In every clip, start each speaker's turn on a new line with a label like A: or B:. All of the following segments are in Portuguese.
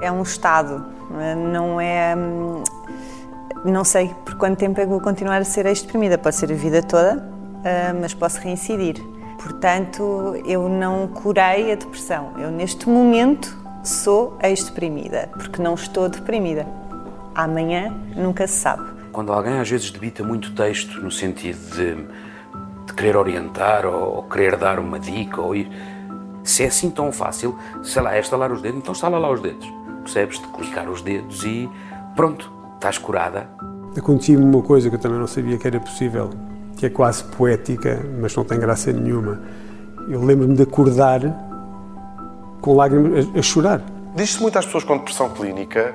A: É um estado, não é. Hum, não sei por quanto tempo é que vou continuar a ser ex-deprimida. Pode ser a vida toda, ah, mas posso reincidir. Portanto, eu não curei a depressão. Eu, neste momento, sou ex-deprimida, porque não estou deprimida. Amanhã nunca se sabe.
B: Quando alguém às vezes debita muito texto no sentido de, de querer orientar ou, ou, querer dar uma dica, ou ir, se é assim tão fácil, sei lá, é estalar os dedos, então estala lá os dedos. Percebes? De clicar os dedos e pronto, estás curada.
C: Acontecia-me uma coisa que eu também não sabia que era possível, que é quase poética, mas não tem graça nenhuma. Eu lembro-me de acordar com lágrimas a, a chorar.
D: Diz-se muito às pessoas com depressão clínica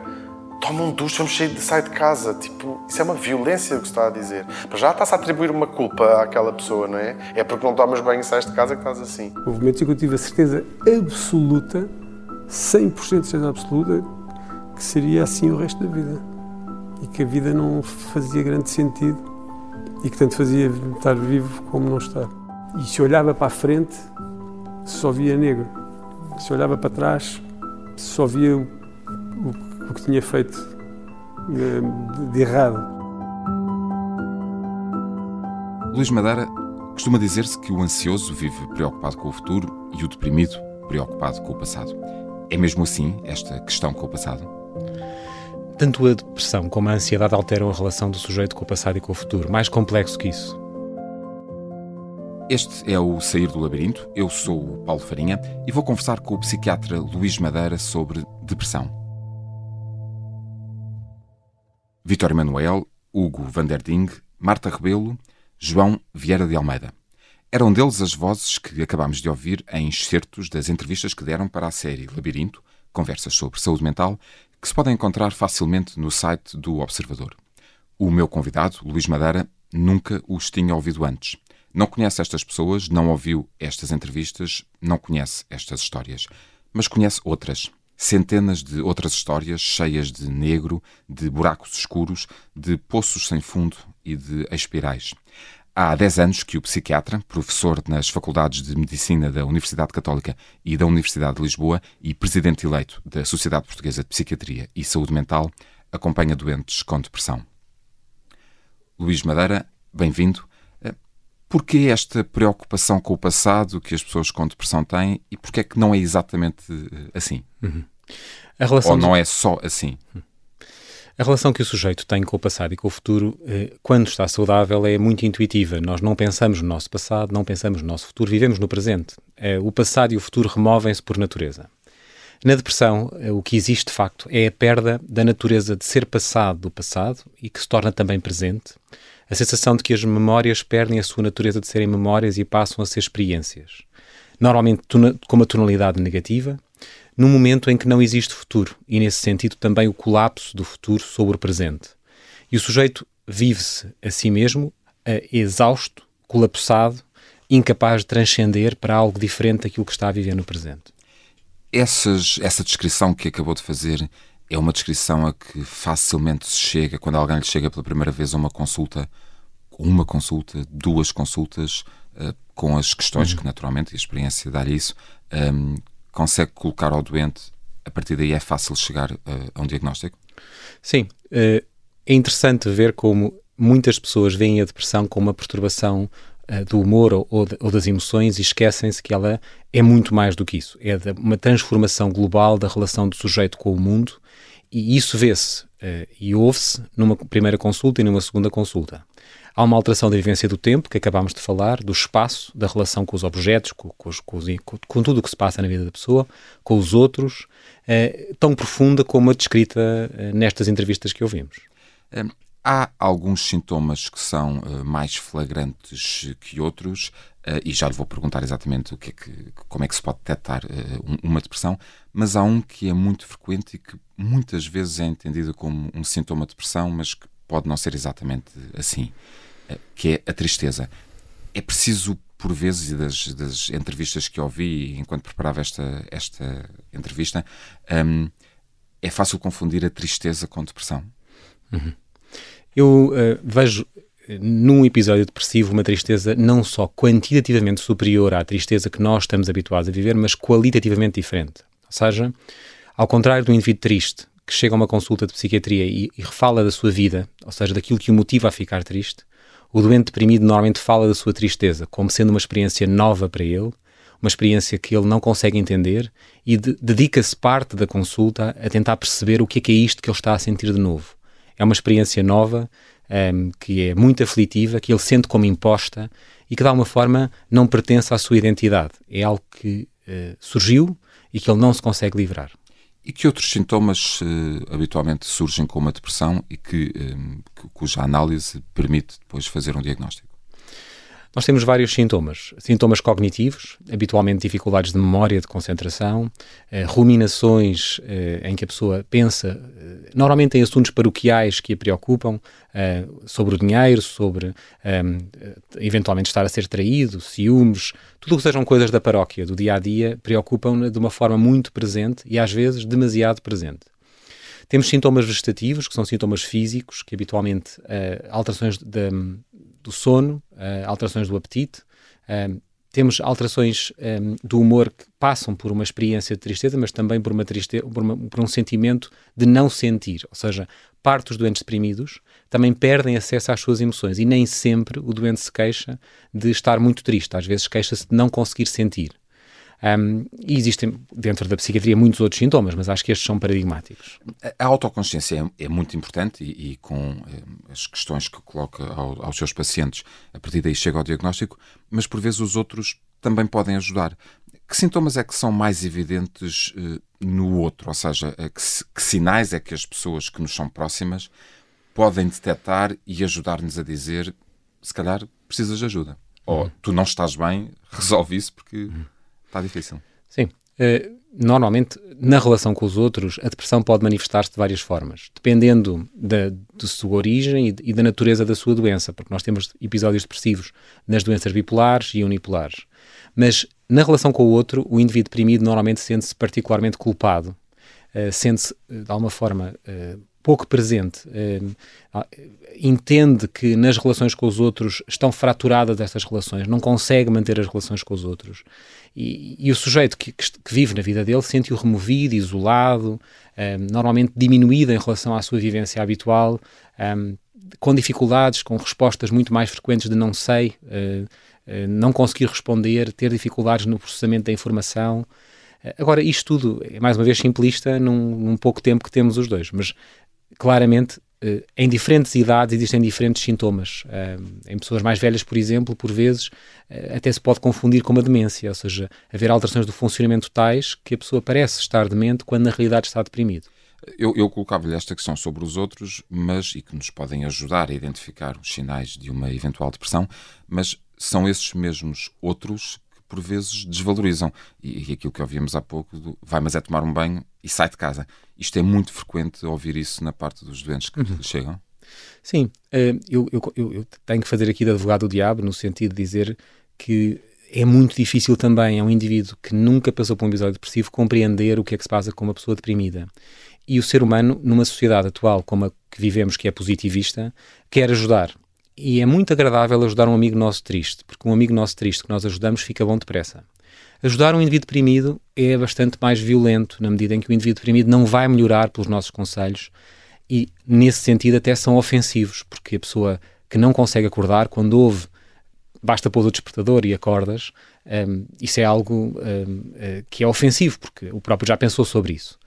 D: toma um duche, vamos sair de, sair de casa. Tipo, isso é uma violência o que se está a dizer. Para já está-se a atribuir uma culpa àquela pessoa, não é? É porque não tomas banho e sais de casa que estás assim.
C: Houve momentos em que eu tive a certeza absoluta, 100% de certeza absoluta, que seria assim o resto da vida. E que a vida não fazia grande sentido e que tanto fazia estar vivo como não estar. E se olhava para a frente, só via negro. Se olhava para trás, só via o, o, o que tinha feito de, de errado.
E: Luís Madeira costuma dizer-se que o ansioso vive preocupado com o futuro e o deprimido preocupado com o passado. É mesmo assim esta questão com o passado?
F: Tanto a depressão como a ansiedade alteram a relação do sujeito com o passado e com o futuro. Mais complexo que isso.
E: Este é o Sair do Labirinto. Eu sou o Paulo Farinha e vou conversar com o psiquiatra Luís Madeira sobre depressão. Vitor Emanuel, Hugo Vanderding, Marta Rebelo, João Vieira de Almeida. Eram deles as vozes que acabámos de ouvir em excertos das entrevistas que deram para a série Labirinto, conversas sobre saúde mental, que se podem encontrar facilmente no site do Observador. O meu convidado, Luís Madeira, nunca os tinha ouvido antes. Não conhece estas pessoas, não ouviu estas entrevistas, não conhece estas histórias, mas conhece outras. Centenas de outras histórias cheias de negro, de buracos escuros, de poços sem fundo e de espirais. Há 10 anos que o psiquiatra, professor nas Faculdades de Medicina da Universidade Católica e da Universidade de Lisboa e presidente eleito da Sociedade Portuguesa de Psiquiatria e Saúde Mental, acompanha doentes com depressão. Luís Madeira, bem-vindo. Porquê esta preocupação com o passado que as pessoas com depressão têm e porquê é que não é exatamente assim? Uhum. Ou não é só assim? Uhum.
F: A relação que o sujeito tem com o passado e com o futuro, eh, quando está saudável, é muito intuitiva. Nós não pensamos no nosso passado, não pensamos no nosso futuro, vivemos no presente. Eh, o passado e o futuro removem-se por natureza. Na depressão, eh, o que existe de facto é a perda da natureza de ser passado do passado e que se torna também presente. A sensação de que as memórias perdem a sua natureza de serem memórias e passam a ser experiências. Normalmente com uma tonalidade negativa, num momento em que não existe futuro e, nesse sentido, também o colapso do futuro sobre o presente. E o sujeito vive-se a si mesmo uh, exausto, colapsado, incapaz de transcender para algo diferente daquilo que está a viver no presente.
E: Essas, essa descrição que acabou de fazer é uma descrição a que facilmente se chega quando alguém lhe chega pela primeira vez a uma consulta, uma consulta, duas consultas, uh, com as questões uhum. que naturalmente a experiência dá-lhe isso, um, consegue colocar ao doente, a partir daí é fácil chegar uh, a um diagnóstico?
F: Sim. Uh, é interessante ver como muitas pessoas veem a depressão como uma perturbação uh, do humor ou, ou, das emoções e esquecem-se que ela é muito mais do que isso. É uma transformação global da relação do sujeito com o mundo e isso vê-se e ouve-se numa primeira consulta e numa segunda consulta. Há uma alteração da vivência do tempo, que acabámos de falar, do espaço, da relação com os objetos, com, com, com, com tudo o que se passa na vida da pessoa, com os outros, eh, tão profunda como a descrita eh, nestas entrevistas que ouvimos.
E: Há alguns sintomas que são uh, mais flagrantes que outros, uh, e já lhe vou perguntar exatamente o que é que, como é que se pode detectar uh, uma depressão, mas há um que é muito frequente e que muitas vezes é entendido como um sintoma de depressão, mas que pode não ser exatamente assim que é a tristeza. É preciso, por vezes, e das, das entrevistas que ouvi enquanto preparava esta, esta entrevista, um, é fácil confundir a tristeza com depressão.
F: Uhum. Eu uh, vejo num episódio depressivo uma tristeza não só quantitativamente superior à tristeza que nós estamos habituados a viver, mas qualitativamente diferente. Ou seja, Ao contrário do indivíduo triste, que chega a uma consulta de psiquiatria e, e refala da sua vida, ou seja, daquilo que o motiva a ficar triste, o doente deprimido normalmente fala da sua tristeza como sendo uma experiência nova para ele, uma experiência que ele não consegue entender e de, dedica-se parte da consulta a tentar perceber o que é que é isto que ele está a sentir de novo. É uma experiência nova, um, ehm, que é muito aflitiva, que ele sente como imposta e que de alguma forma não pertence à sua identidade. É algo que uh, surgiu e que ele não se consegue livrar.
E: E que outros sintomas uh, habitualmente surgem com uma depressão e que, um, cuja análise permite depois fazer um diagnóstico?
F: Nós temos vários sintomas. Sintomas cognitivos, habitualmente dificuldades de memória, de concentração, eh, ruminações eh, em que a pessoa pensa, eh, normalmente em assuntos paroquiais que a preocupam, eh, sobre o dinheiro, sobre ehm, eventualmente estar a ser traído, ciúmes, tudo o que sejam coisas da paróquia, do dia a dia, preocupam-na de uma forma muito presente e às vezes demasiado presente. Temos sintomas vegetativos, que são sintomas físicos, que habitualmente uh, alterações de, do sono, uh, alterações do apetite. Uh, temos alterações um, do humor que passam por uma experiência de tristeza, mas também por, uma tristeza, por, uma, por um sentimento de não sentir. Ou seja, parte dos doentes deprimidos também perdem acesso às suas emoções e nem sempre o doente se queixa de estar muito triste. Às vezes queixa-se de não conseguir sentir. Um, e existem dentro da psiquiatria muitos outros sintomas, mas acho que estes são paradigmáticos.
E: A autoconsciência é, é muito importante e, e com é, as questões que coloca ao, aos seus pacientes, a partir daí chega ao diagnóstico, mas por vezes os outros também podem ajudar. Que sintomas é que são mais evidentes uh, no outro? Ou seja, que, que sinais é que as pessoas que nos são próximas podem detectar e ajudar-nos a dizer se calhar precisas de ajuda. Ou uhum. tu não estás bem, resolve isso porque. Está difícil.
F: Sim. Uh, normalmente, na relação com os outros, a depressão pode manifestar-se de várias formas, dependendo da, de sua origem e, e, da natureza da sua doença, porque nós temos episódios depressivos nas doenças bipolares e unipolares. Mas na relação com o outro, o indivíduo deprimido normalmente sente-se particularmente culpado, uh, sente-se, eh, de alguma forma, uh, pouco presente, uh, entende que nas relações com os outros estão fraturadas essas relações, não consegue manter as relações com os outros. E, e o sujeito que, que, vive na vida dele sente-o removido, isolado, um, normalmente diminuído em relação à sua vivência habitual, um, com dificuldades, com respostas muito mais frequentes de não sei, uh, uh, não conseguir responder, ter dificuldades no processamento da informação. Agora, isto tudo é mais uma vez simplista num, num pouco tempo que temos os dois, mas claramente eh, em diferentes idades existem diferentes sintomas. Eh, em pessoas mais velhas, por exemplo, por vezes eh, até se pode confundir com uma demência, ou seja, haver alterações do funcionamento tais que a pessoa parece estar demente quando na realidade está deprimido.
E: Eu, eu colocava-lhe esta questão sobre os outros, mas e que nos podem ajudar a identificar os sinais de uma eventual depressão, mas são esses mesmos outros por vezes desvalorizam. E, e aquilo que ouvíamos há pouco, do, vai, mas é tomar um banho e sai de casa. Isto é muito frequente ouvir isso na parte dos doentes que uhum. chegam.
F: Sim, uh, eu, eu, eu, tenho que fazer aqui de advogado do diabo, no sentido de dizer que é muito difícil também a um indivíduo que nunca passou por um episódio depressivo compreender o que é que se passa com uma pessoa deprimida. E o ser humano, numa sociedade atual como a que vivemos, que é positivista, quer ajudar. E é muito agradável ajudar um amigo nosso triste, porque um amigo nosso triste que nós ajudamos fica bom depressa. Ajudar um indivíduo deprimido é bastante mais violento, na medida em que o indivíduo deprimido não vai melhorar pelos nossos conselhos e, nesse sentido, até são ofensivos, porque a pessoa que não consegue acordar, quando ouve, basta pôr o despertador e acordas, um, isso é algo um, eh, que é ofensivo, porque o próprio já pensou sobre isso.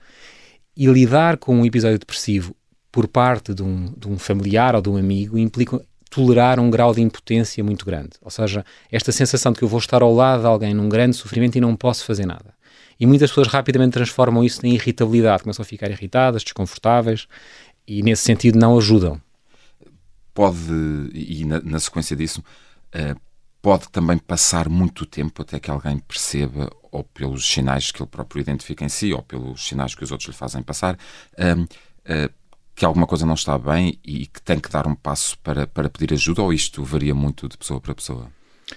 F: E lidar com um episódio depressivo por parte de um, de um familiar ou de um amigo implica tolerar um grau de impotência muito grande. Ou seja, esta sensação de que eu vou estar ao lado de alguém num grande sofrimento e não posso fazer nada. E muitas pessoas rapidamente transformam isso em irritabilidade, começam a ficar irritadas, desconfortáveis e, nesse sentido, não ajudam.
E: Pode, e na, na sequência disso, uh, pode também passar muito tempo até que alguém perceba, ou pelos sinais que ele próprio identifica em si, ou pelos sinais que os outros lhe fazem passar, uh, uh, que alguma coisa não está bem e que tem que dar um passo para, para pedir ajuda ou isto varia muito de pessoa para pessoa?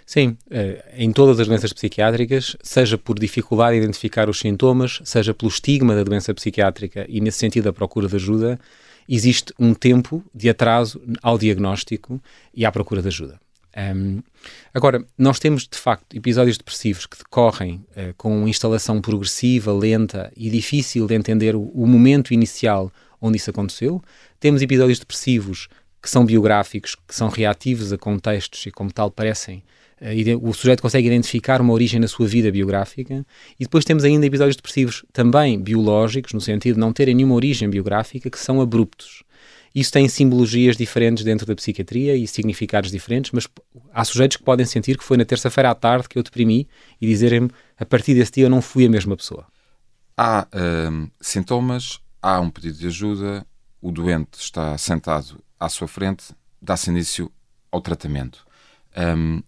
F: Sim, eh, em todas as doenças psiquiátricas, seja por dificuldade em identificar os sintomas, seja pelo estigma da doença psiquiátrica e, nesse sentido, a procura de ajuda, existe um tempo de atraso ao diagnóstico e à procura de ajuda. Um, agora, nós temos de facto episódios depressivos que decorrem uh, com instalação progressiva, lenta e difícil de entender o, o, momento inicial onde isso aconteceu. Temos episódios depressivos que são biográficos, que são reativos a contextos e, como tal, parecem. Uh, o sujeito consegue identificar uma origem na sua vida biográfica. E depois temos ainda episódios depressivos também biológicos, no sentido de não terem nenhuma origem biográfica, que são abruptos. Isso tem simbologias diferentes dentro da psiquiatria e significados diferentes, mas há sujeitos que podem sentir que foi na terça-feira à tarde que eu deprimi e dizerem-me a partir desse dia eu não fui a mesma pessoa.
E: Há hum, sintomas, há um pedido de ajuda, o doente está sentado à sua frente, dá-se início ao tratamento. Um,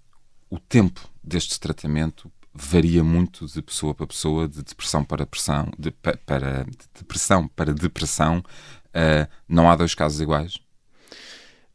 E: o tempo deste tratamento varia muito de pessoa para pessoa, de depressão para depressão, de, para, de depressão para depressão. Uh, não há dois casos iguais?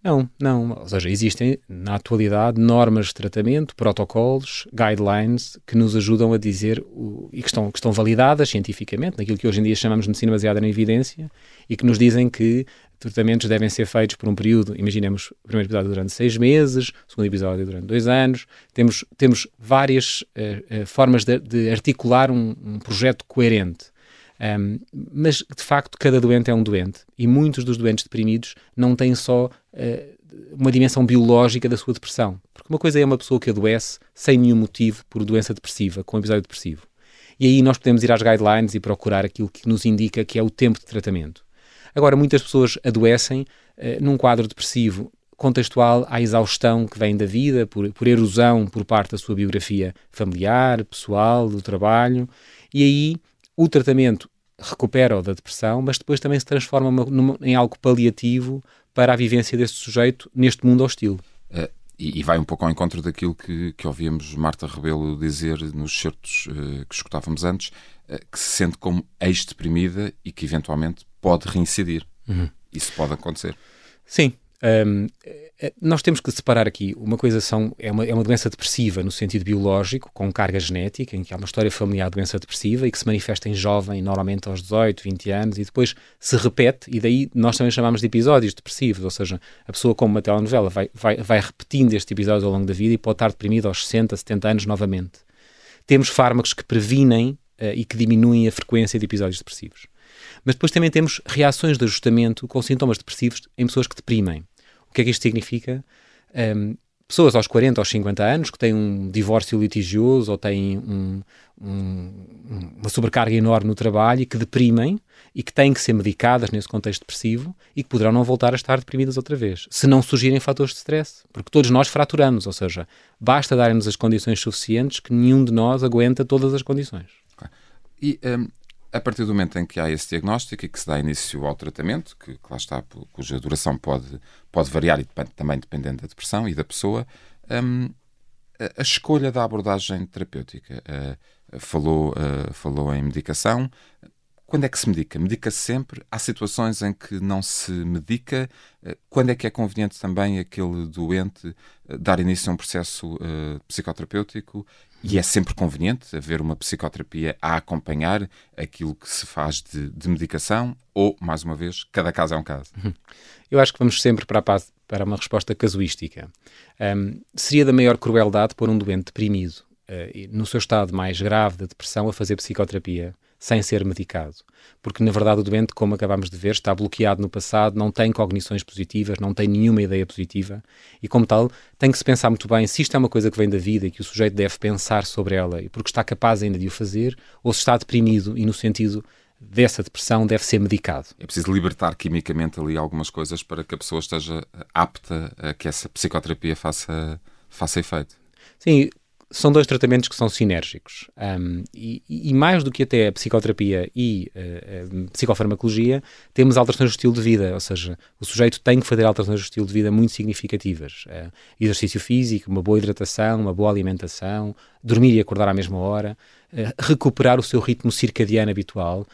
F: Não, não. Ou seja, existem na atualidade normas de tratamento, protocolos, guidelines que nos ajudam a dizer o, e que estão, que estão validadas cientificamente, naquilo que hoje em dia chamamos de medicina baseada na evidência, e que nos dizem que tratamentos devem ser feitos por um período, imaginemos o primeiro episódio durante seis meses, o segundo episódio durante dois anos. Temos, temos várias uh, uh, formas de, de articular um, um projeto coerente. Um, mas, de facto, cada doente é um doente. E muitos dos doentes deprimidos não têm só uh, uma dimensão biológica da sua depressão. Porque uma coisa é uma pessoa que adoece sem nenhum motivo por doença depressiva, com episódio depressivo. E aí nós podemos ir às guidelines e procurar aquilo que nos indica que é o tempo de tratamento. Agora, muitas pessoas adoecem uh, num quadro depressivo contextual à exaustão que vem da vida, por, por erosão por parte da sua biografia familiar, pessoal, do trabalho, e aí o tratamento recupera-o da depressão, mas depois também se transforma numa, em algo paliativo para a vivência deste sujeito neste mundo hostil.
E: Uh, e, e, vai um pouco ao encontro daquilo que, que ouvimos Marta Rebelo dizer nos certos uh, que escutávamos antes, uh, que se sente como ex-deprimida e que eventualmente pode reincidir. Uhum. Isso pode acontecer.
F: Sim, um, eh, nós temos que separar aqui. Uma coisa são, é, uma, é uma doença depressiva no sentido biológico, com carga genética, em que há uma história familiar de doença depressiva e que se manifesta em jovem, normalmente aos 18, 20 anos, e depois se repete, e daí nós também chamamos de episódios depressivos, ou seja, a pessoa, como uma telenovela, vai, vai, vai repetindo estes episódios ao longo da vida e pode estar deprimida aos 60, 70 anos novamente. Temos fármacos que previnem uh, e que diminuem a frequência de episódios depressivos. Mas depois também temos reações de ajustamento com sintomas depressivos em pessoas que deprimem. O que é que isto significa? Um, pessoas aos 40, aos 50 anos que têm um divórcio litigioso ou têm um, um, uma sobrecarga enorme no trabalho e que deprimem e que têm que ser medicadas nesse contexto depressivo e que poderão não voltar a estar deprimidas outra vez, se não surgirem fatores de stress. Porque todos nós fraturamos, ou seja, basta darem-nos as condições suficientes que nenhum de nós aguenta todas as condições.
E: E um, a partir do momento em que há esse diagnóstico e que se dá início ao tratamento, que, que lá está, cuja duração pode, pode variar e também dependendo da depressão e da pessoa, um, a, escolha da abordagem terapêutica. Uh, falou, uh, falou em medicação. Quando é que se medica? Medica-se sempre? Há situações em que não se medica? Uh, quando é que é conveniente também aquele doente dar início a um processo psicoterapêutico? E é sempre conveniente haver uma psicoterapia a acompanhar aquilo que se faz de, de medicação ou, mais uma vez, cada caso é um caso? Uhum.
F: Eu acho que vamos sempre para, a, para uma resposta casuística. Um, seria da maior crueldade pôr um doente deprimido, uh, no seu estado mais grave de depressão, a fazer psicoterapia sem ser medicado. Porque, na verdade, o doente, como acabamos de ver, está bloqueado no passado, não tem cognições positivas, não tem nenhuma ideia positiva e, como tal, tem que se pensar muito bem se isto é uma coisa que vem da vida e que o sujeito deve pensar sobre ela e porque está capaz ainda de o fazer, ou se está deprimido e, no sentido dessa depressão, deve ser medicado.
E: É preciso libertar quimicamente ali algumas coisas para que a pessoa esteja apta a que essa psicoterapia faça, faça efeito.
F: Sim, são dois tratamentos que são sinérgicos. Um, e, e, mais do que até a psicoterapia e uh, a psicofarmacologia, temos alterações do estilo de vida, ou seja, o sujeito tem que fazer alterações do estilo de vida muito significativas. Uh, exercício físico, uma boa hidratação, uma boa alimentação, dormir e acordar à mesma hora, uh, recuperar o seu ritmo circadiano habitual.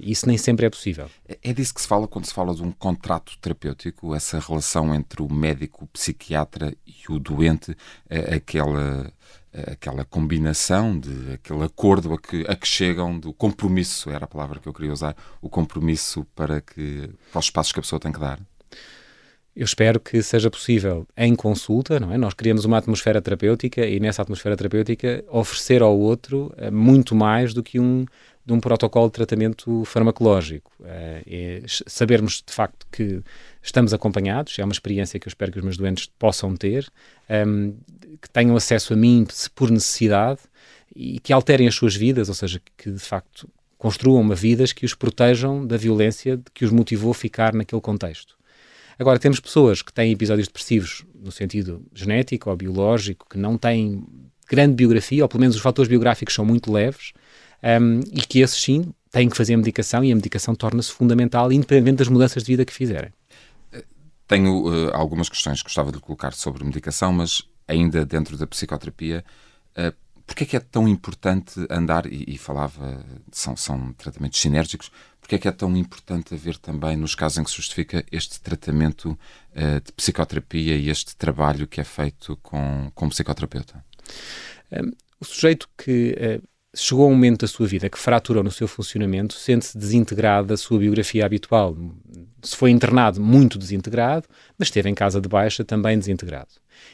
F: isso nem sempre é possível.
E: É, é disso que se fala quando se fala de um contrato terapêutico, essa relação entre o médico, o psiquiatra e o doente, aquela aquela combinação, de aquele acordo a que, a que chegam, do compromisso, era a palavra que eu queria usar, o compromisso para, que, para os passos que a pessoa tem que dar?
F: Eu espero que seja possível em consulta, não é? Nós criamos uma atmosfera terapêutica e nessa atmosfera terapêutica oferecer ao outro uh, muito mais do que um de um protocolo de tratamento farmacológico. É sabermos de facto que estamos acompanhados, é uma experiência que eu espero que os meus doentes possam ter, um, que tenham acesso a mim por necessidade e que alterem as suas vidas, ou seja, que de facto construam uma vidas que os protejam da violência que os motivou a ficar naquele contexto. Agora, temos pessoas que têm episódios depressivos no sentido genético ou biológico, que não têm grande biografia, ou pelo menos os fatores biográficos são muito leves, um, e que esses sim têm que fazer a medicação e a medicação torna-se fundamental, independente das mudanças de vida que fizerem.
E: Tenho uh, algumas questões que gostava de colocar sobre medicação, mas ainda dentro da psicoterapia, uh, porquê é que é tão importante andar, e, e, falava, são, são tratamentos sinérgicos, porquê é que é tão importante haver também, nos casos em que se justifica, este tratamento uh, de psicoterapia e este trabalho que é feito com, com psicoterapeuta?
F: Um, o sujeito que uh, chegou a um momento da sua vida que fraturou no seu funcionamento, sente-se desintegrado da sua biografia habitual. Se foi internado, muito desintegrado, mas esteve em casa de baixa, também desintegrado.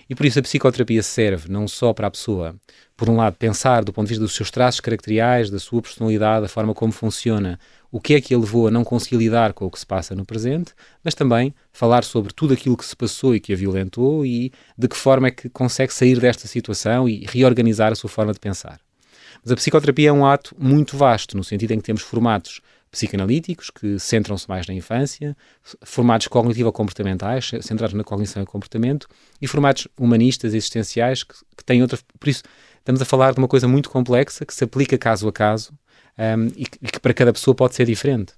F: E por isso a psicoterapia serve não só para a pessoa, por um lado, pensar do ponto de vista dos seus traços caracteriais, da sua personalidade, da forma como funciona, o que é que a levou a não conseguir lidar com o que se passa no presente, mas também falar sobre tudo aquilo que se passou e que a violentou e de que forma é que consegue sair desta situação e reorganizar a sua forma de pensar. Mas a psicoterapia é um ato muito vasto, no sentido em que temos formatos psicanalíticos, que centram-se mais na infância, formatos cognitivo-comportamentais, centrados na cognição e comportamento, e formatos humanistas existenciais, que, que têm outra. Por isso, estamos a falar de uma coisa muito complexa, que se aplica caso a caso um, e, que, e que para cada pessoa pode ser diferente.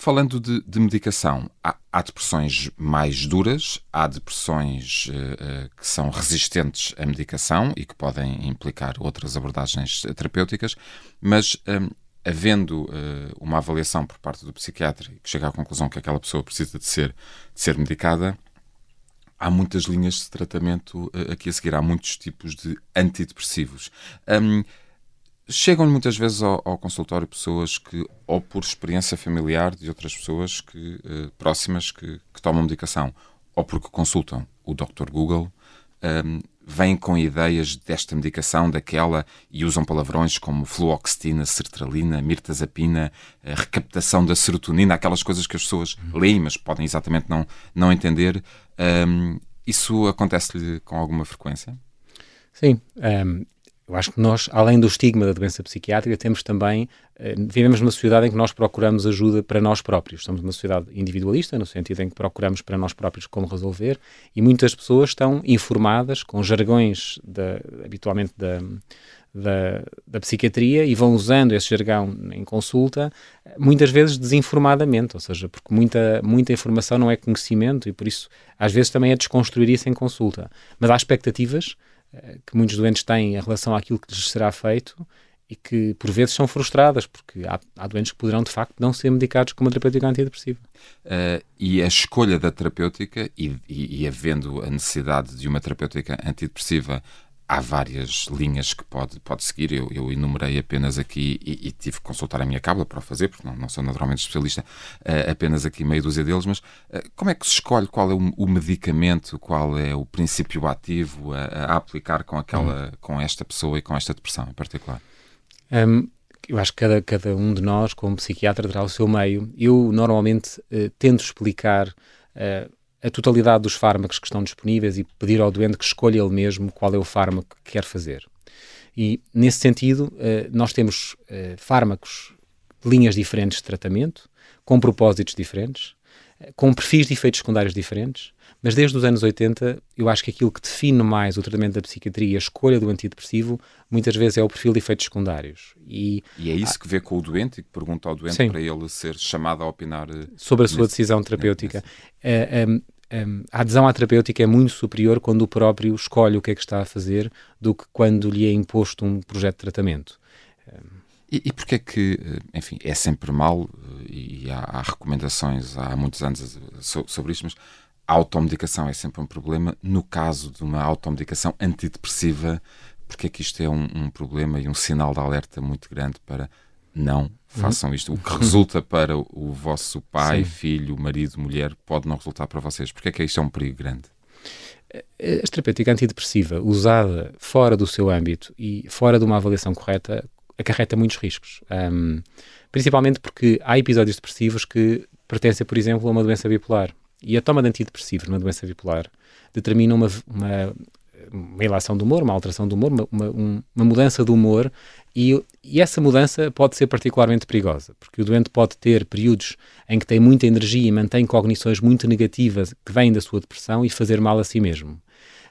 E: Falando de, de medicação, há, há, depressões mais duras, há depressões uh, uh, que são resistentes à medicação e que podem implicar outras abordagens terapêuticas, mas um, havendo uh, uma avaliação por parte do psiquiatra que chega à conclusão que aquela pessoa precisa de ser, de ser medicada, há muitas linhas de tratamento aqui a seguir, há muitos tipos de antidepressivos. Um, Chegam-lhe muitas vezes ao, ao, consultório pessoas que, ou por experiência familiar de outras pessoas que, eh, próximas que, que, tomam medicação, ou porque consultam o Dr. Google, um, vêm com ideias desta medicação, daquela, e usam palavrões como fluoxetina, sertralina, mirtazapina, recaptação da serotonina, aquelas coisas que as pessoas leem, mas podem exatamente não, não entender. Um, isso acontece-lhe com alguma frequência?
F: Sim, um, eu acho que nós, além do estigma da doença psiquiátrica, temos também, eh, vivemos numa sociedade em que nós procuramos ajuda para nós próprios. Somos uma sociedade individualista, no sentido em que procuramos para nós próprios como resolver, e muitas pessoas estão informadas com jargões habitualmente da, da, da, psiquiatria e vão usando esse jargão em consulta, muitas vezes desinformadamente, ou seja, porque muita, muita informação não é conhecimento e por isso às vezes também é desconstruir isso em consulta. Mas há expectativas que muitos doentes têm em relação àquilo que lhes será feito e que por vezes são frustradas, porque há, há doentes que poderão de facto não ser medicados com uma terapêutica antidepressiva.
E: Uh, e a escolha da terapêutica, e, e, e havendo a necessidade de uma terapêutica antidepressiva há várias linhas que pode, pode seguir. Eu, eu enumerei apenas aqui e, e, tive que consultar a minha cábula para o fazer, porque não, não sou naturalmente especialista, uh, apenas aqui meio dúzia deles. Mas uh, como é que se escolhe qual é o, o medicamento, qual é o princípio ativo a, a aplicar com, aquela, hum. com esta pessoa e com esta depressão em particular?
F: Um, eu acho que cada, cada um de nós, como psiquiatra, terá o seu meio. Eu normalmente uh, tento explicar a totalidade dos fármacos que estão disponíveis e pedir ao doente que escolha ele mesmo qual é o fármaco que quer fazer. E, nesse sentido, eh, nós temos eh, fármacos, linhas diferentes de tratamento, com propósitos diferentes, eh, com perfis de efeitos secundários diferentes, mas desde os anos 80, eu acho que aquilo que define mais o tratamento da psiquiatria, a escolha do antidepressivo, muitas vezes é o perfil de efeitos secundários.
E: E, e é isso que vê com o doente e que pergunta ao doente sim. para ele ser chamado a opinar
F: eh, sobre a sua nesse, decisão terapêutica. Nesse... Uh, um, um, a adesão à terapêutica é muito superior quando o próprio escolhe o que é que está a fazer do que quando lhe é imposto um projeto de tratamento.
E: Um, e, e porquê é que, eh, enfim, é sempre mal, eh, e há, há recomendações há muitos anos sobre isto, mas a automedicação é sempre um problema. No caso de uma automedicação antidepressiva, porque é que isto é um, um, problema e um sinal de alerta muito grande para não façam isto. O que resulta para o vosso pai, Sim. filho, marido, mulher, pode não resultar para vocês. Porque é que isto é um perigo grande?
F: A terapêutica antidepressiva usada fora do seu âmbito e fora de uma avaliação correta acarreta muitos riscos. Um, principalmente porque há episódios depressivos que pertencem, por exemplo, a uma doença bipolar. E a toma de antidepressivos numa doença bipolar determina uma, uma, uma ilação do humor, uma alteração do humor, uma, uma, uma mudança do humor, e, e, essa mudança pode ser particularmente perigosa, porque o doente pode ter períodos em que tem muita energia e mantém cognições muito negativas que vêm da sua depressão e fazer mal a si mesmo.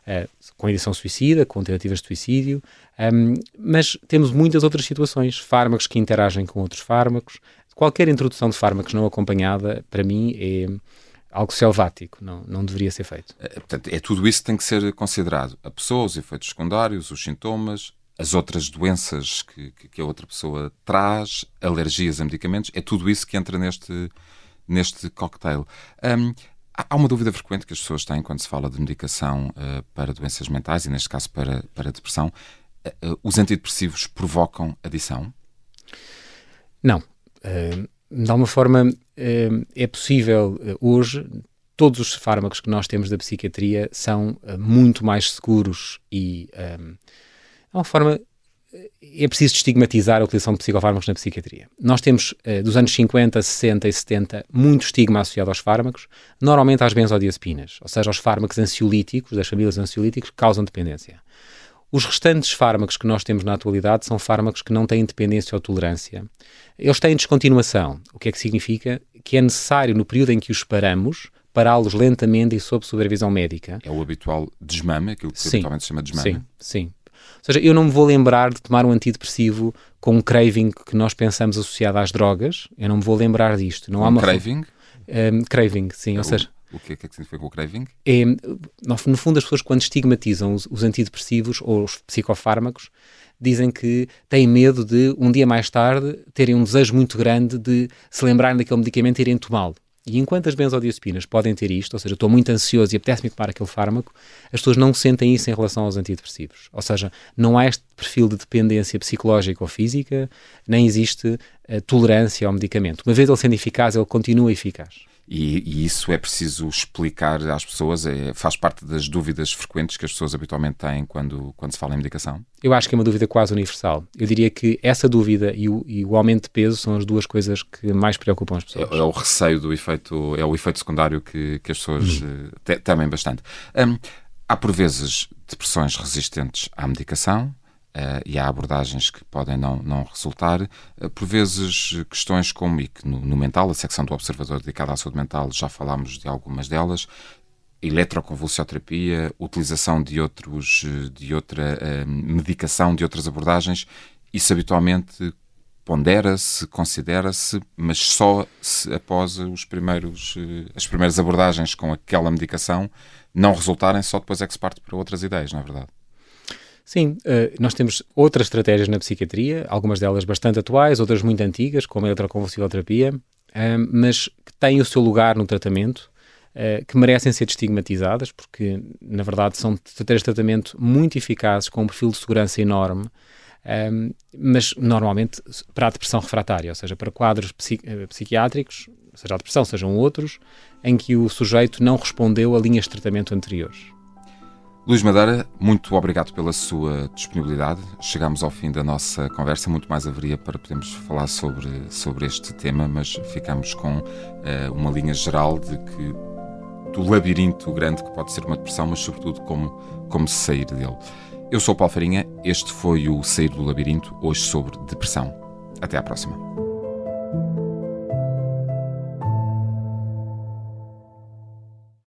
F: Uh, com edição suicida, com tentativas de suicídio, um, mas temos muitas outras situações, fármacos que interagem com outros fármacos. Qualquer introdução de fármacos não acompanhada, para mim, é algo selvático, não, não deveria ser feito.
E: É, portanto, é tudo isso que tem que ser considerado. A pessoa, os efeitos secundários, os sintomas, as outras doenças que, que a outra pessoa traz, alergias a medicamentos, é tudo isso que entra neste, neste cocktail. Um, há uma dúvida frequente que as pessoas têm quando se fala de medicação uh, para doenças mentais, e neste caso para, para depressão. Uh, os antidepressivos provocam adição?
F: Não. Uh, de alguma forma, é possível hoje todos os fármacos que nós temos da psiquiatria são muito mais seguros e é uma forma. É preciso estigmatizar a utilização de psicofármacos na psiquiatria. Nós temos, eh, dos anos 50, 60 e 70, muito estigma associado aos fármacos, normalmente às benzodiazepinas, ou seja, aos fármacos ansiolíticos, das famílias ansiolíticos, que causam dependência. Os restantes fármacos que nós temos na atualidade são fármacos que não têm dependência ou tolerância. Eles têm descontinuação, o que é que significa que é necessário, no período em que os paramos, pará-los lentamente e sob supervisão médica.
E: É o habitual desmame, aquilo que sim, habitualmente se chama desmame.
F: Sim, sim. Ou seja, eu não me vou lembrar de tomar um antidepressivo com um craving que nós pensamos associado às drogas. Eu não me vou lembrar disto. Não
E: um
F: há uma
E: craving?
F: Um, craving, sim. É ou seja,
E: o que é que significa o craving?
F: É, no fundo, as pessoas, quando estigmatizam os, os antidepressivos ou os psicofármacos, dizem que têm medo de, um dia mais tarde, terem um desejo muito grande de se lembrarem daquele medicamento e irem tomá-lo. E enquanto as benzodiazepinas podem ter isto, ou seja, estou muito ansioso e apetece-me tomar aquele fármaco, as pessoas não sentem isso em relação aos antidepressivos. Ou seja, não há este perfil de dependência psicológica ou física, nem existe uh, tolerância ao medicamento. Uma vez ele sendo eficaz, ele continua eficaz.
E: E, e, isso é preciso explicar às pessoas, é, faz parte das dúvidas frequentes que as pessoas habitualmente têm quando, quando se fala em medicação?
F: Eu acho que é uma dúvida quase universal. Eu diria que essa dúvida e o, e o aumento de peso são as duas coisas que mais preocupam as pessoas.
E: É, é o receio do efeito, é o efeito secundário que, que as pessoas hum. Temem bastante. Um, há por vezes depressões resistentes à medicação, Uh, e há abordagens que podem não, não resultar. Uh, por vezes, questões como, e que no, no, mental, a secção do Observador dedicada à saúde mental, já falámos de algumas delas, eletroconvulsioterapia, utilização de, outros, de outra uh, medicação, de outras abordagens, isso habitualmente pondera-se, considera-se, mas só após os primeiros, as primeiras abordagens com aquela medicação não resultarem, só depois é que se parte para outras ideias, não é verdade?
F: Sim, uh, nós temos outras estratégias na psiquiatria, algumas delas bastante atuais, outras muito antigas, como a eletroconvulsivoterapia, uh, mas que têm o seu lugar no tratamento, uh, que merecem ser estigmatizadas, porque, na verdade, são estratégias de tratamento muito eficazes, com um perfil de segurança enorme, mas normalmente para a depressão refratária, ou seja, para quadros psi psiquiátricos, seja a depressão, sejam outros, em que o sujeito não respondeu a linhas de tratamento anteriores.
E: Luís Madeira, muito obrigado pela sua disponibilidade. Chegamos ao fim da nossa conversa. Muito mais haveria para podermos falar sobre, sobre este tema, mas ficamos com uh, uma linha geral de que do labirinto grande que pode ser uma depressão, mas sobretudo como, como sair dele. Eu sou o Paulo Farinha, este foi o Sair do Labirinto, hoje sobre depressão. Até à próxima.